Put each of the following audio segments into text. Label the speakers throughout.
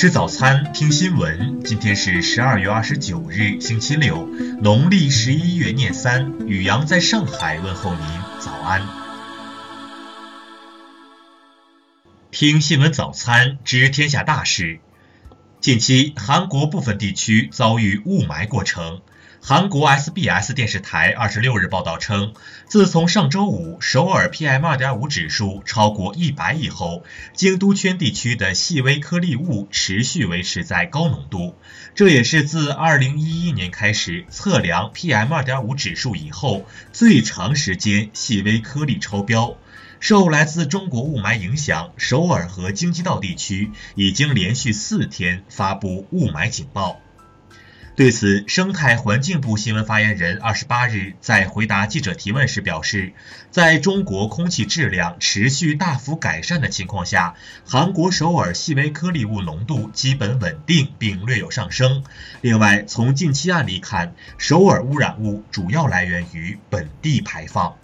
Speaker 1: 吃早餐，听新闻。今天是十二月二十九日，星期六，农历十一月廿三。宇阳在上海问候您，早安。听新闻早餐，知天下大事。近期，韩国部分地区遭遇雾霾过程。韩国 SBS 电视台二十六日报道称，自从上周五首尔 PM2.5 指数超过一百以后，京都圈地区的细微颗粒物持续维持在高浓度，这也是自二零一一年开始测量 PM2.5 指数以后最长时间细微颗粒超标。受来自中国雾霾影响，首尔和京畿道地区已经连续四天发布雾霾警报。对此，生态环境部新闻发言人二十八日在回答记者提问时表示，在中国空气质量持续大幅改善的情况下，韩国首尔细微颗粒物浓度基本稳定并略有上升。另外，从近期案例看，首尔污染物主要来源于本地排放。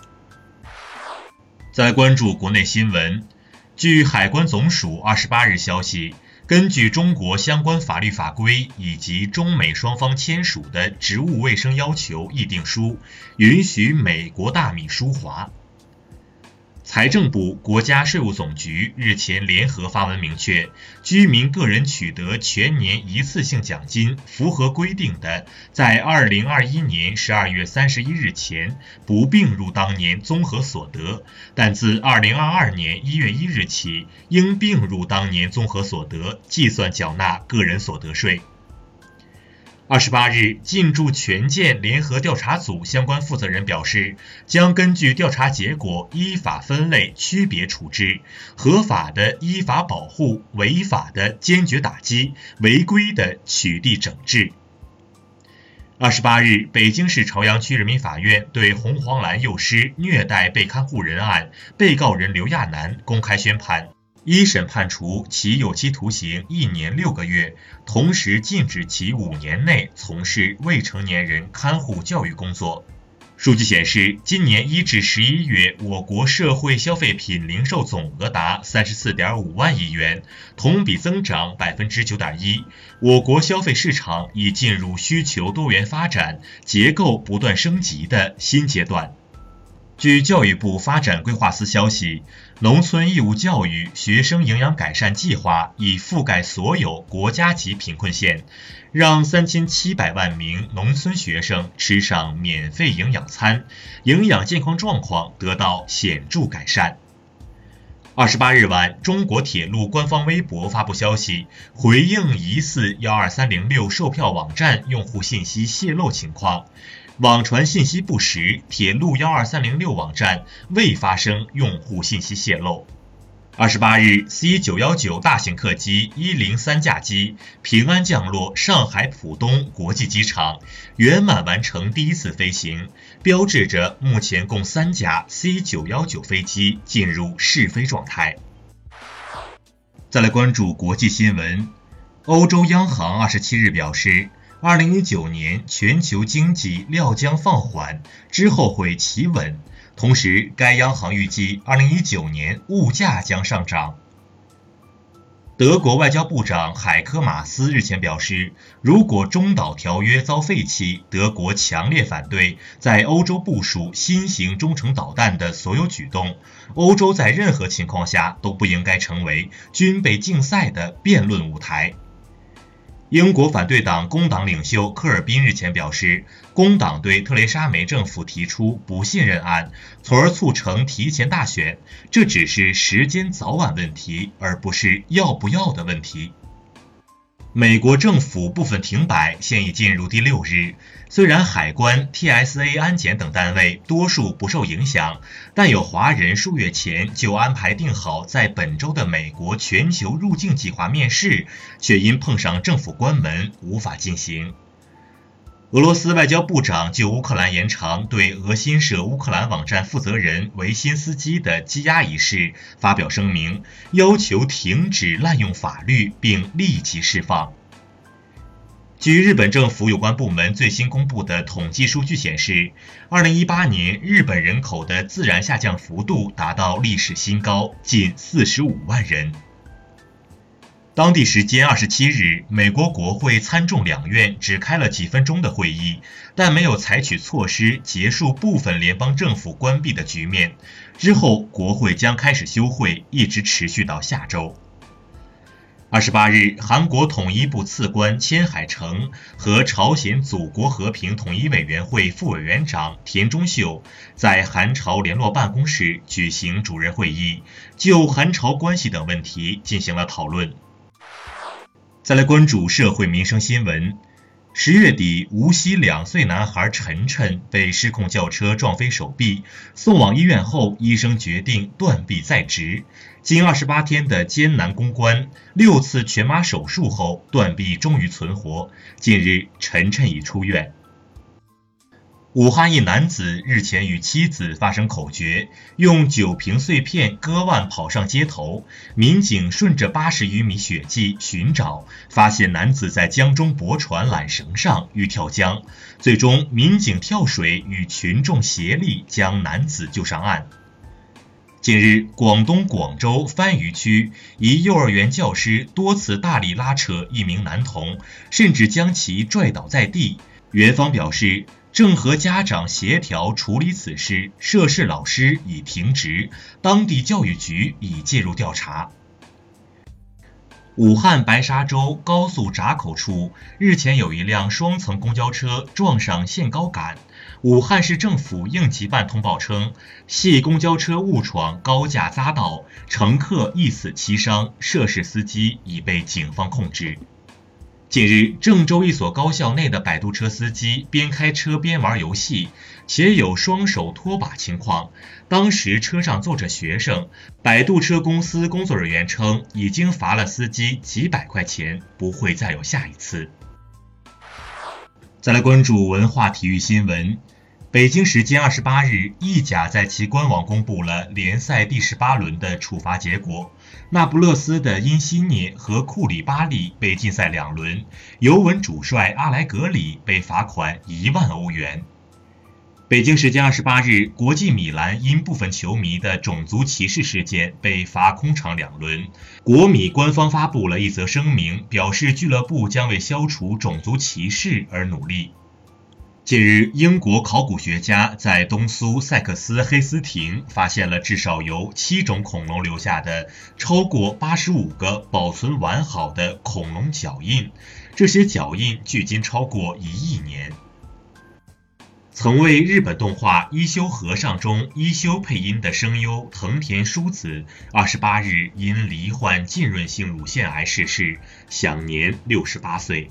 Speaker 1: 再关注国内新闻，据海关总署二十八日消息。根据中国相关法律法规以及中美双方签署的植物卫生要求议定书，允许美国大米输华。财政部、国家税务总局日前联合发文明确，居民个人取得全年一次性奖金，符合规定的，在二零二一年十二月三十一日前不并入当年综合所得，但自二零二二年一月一日起，应并入当年综合所得，计算缴纳个人所得税。二十八日，进驻权健联合调查组相关负责人表示，将根据调查结果依法分类区别处置，合法的依法保护，违法的坚决打击，违规的取缔整治。二十八日，北京市朝阳区人民法院对红黄蓝幼师虐待被看护人案被告人刘亚楠公开宣判。一审判处其有期徒刑一年六个月，同时禁止其五年内从事未成年人看护教育工作。数据显示，今年一至十一月，我国社会消费品零售总额达三十四点五万亿元，同比增长百分之九点一。我国消费市场已进入需求多元发展、结构不断升级的新阶段。据教育部发展规划司消息，农村义务教育学生营养改善计划已覆盖所有国家级贫困县，让三千七百万名农村学生吃上免费营养餐，营养健康状况得到显著改善。二十八日晚，中国铁路官方微博发布消息，回应疑似幺二三零六售票网站用户信息泄露情况。网传信息不实，铁路幺二三零六网站未发生用户信息泄露。二十八日，C 九幺九大型客机一零三架机平安降落上海浦东国际机场，圆满完成第一次飞行，标志着目前共三架 C 九幺九飞机进入试飞状态。再来关注国际新闻，欧洲央行二十七日表示。二零一九年全球经济料将放缓，之后会企稳。同时，该央行预计二零一九年物价将上涨。德国外交部长海科马斯日前表示，如果中导条约遭废弃，德国强烈反对在欧洲部署新型中程导弹的所有举动。欧洲在任何情况下都不应该成为军备竞赛的辩论舞台。英国反对党工党领袖科尔宾日前表示，工党对特蕾莎梅政府提出不信任案，从而促成提前大选。这只是时间早晚问题，而不是要不要的问题。美国政府部分停摆现已进入第六日，虽然海关、TSA 安检等单位多数不受影响，但有华人数月前就安排定好在本周的美国全球入境计划面试，却因碰上政府关门无法进行。俄罗斯外交部长就乌克兰延长对俄新社乌克兰网站负责人维辛斯基的羁押一事发表声明，要求停止滥用法律并立即释放。据日本政府有关部门最新公布的统计数据显示，2018年日本人口的自然下降幅度达到历史新高，近45万人。当地时间二十七日，美国国会参众两院只开了几分钟的会议，但没有采取措施结束部分联邦政府关闭的局面。之后，国会将开始休会，一直持续到下周。二十八日，韩国统一部次官千海成和朝鲜祖国和平统一委员会副委员长田中秀在韩朝联络办公室举行主任会议，就韩朝关系等问题进行了讨论。再来关注社会民生新闻。十月底，无锡两岁男孩晨晨被失控轿车撞飞手臂，送往医院后，医生决定断臂再植。经二十八天的艰难攻关，六次全麻手术后，断臂终于存活。近日，晨晨已出院。武汉一男子日前与妻子发生口角，用酒瓶碎片割腕跑上街头。民警顺着八十余米血迹寻找，发现男子在江中驳船缆绳上欲跳江，最终民警跳水与群众协力将男子救上岸。近日，广东广州番禺区一幼儿园教师多次大力拉扯一名男童，甚至将其拽倒在地。园方表示。正和家长协调处理此事，涉事老师已停职，当地教育局已介入调查。武汉白沙洲高速闸口处日前有一辆双层公交车撞上限高杆，武汉市政府应急办通报称，系公交车误闯高架匝道，乘客一死七伤，涉事司机已被警方控制。近日，郑州一所高校内的摆渡车司机边开车边玩游戏，且有双手拖把情况。当时车上坐着学生，摆渡车公司工作人员称，已经罚了司机几百块钱，不会再有下一次。再来关注文化体育新闻。北京时间二十八日，意甲在其官网公布了联赛第十八轮的处罚结果。那不勒斯的因西涅和库里巴利被禁赛两轮，尤文主帅阿莱格里被罚款一万欧元。北京时间二十八日，国际米兰因部分球迷的种族歧视事件被罚空场两轮。国米官方发布了一则声明，表示俱乐部将为消除种族歧视而努力。近日，英国考古学家在东苏塞克斯黑斯廷发现了至少由七种恐龙留下的超过八十五个保存完好的恐龙脚印，这些脚印距今超过一亿年。曾为日本动画《一休和尚》中一休配音的声优藤田淑子，二十八日因罹患浸润性乳腺癌逝世，享年六十八岁。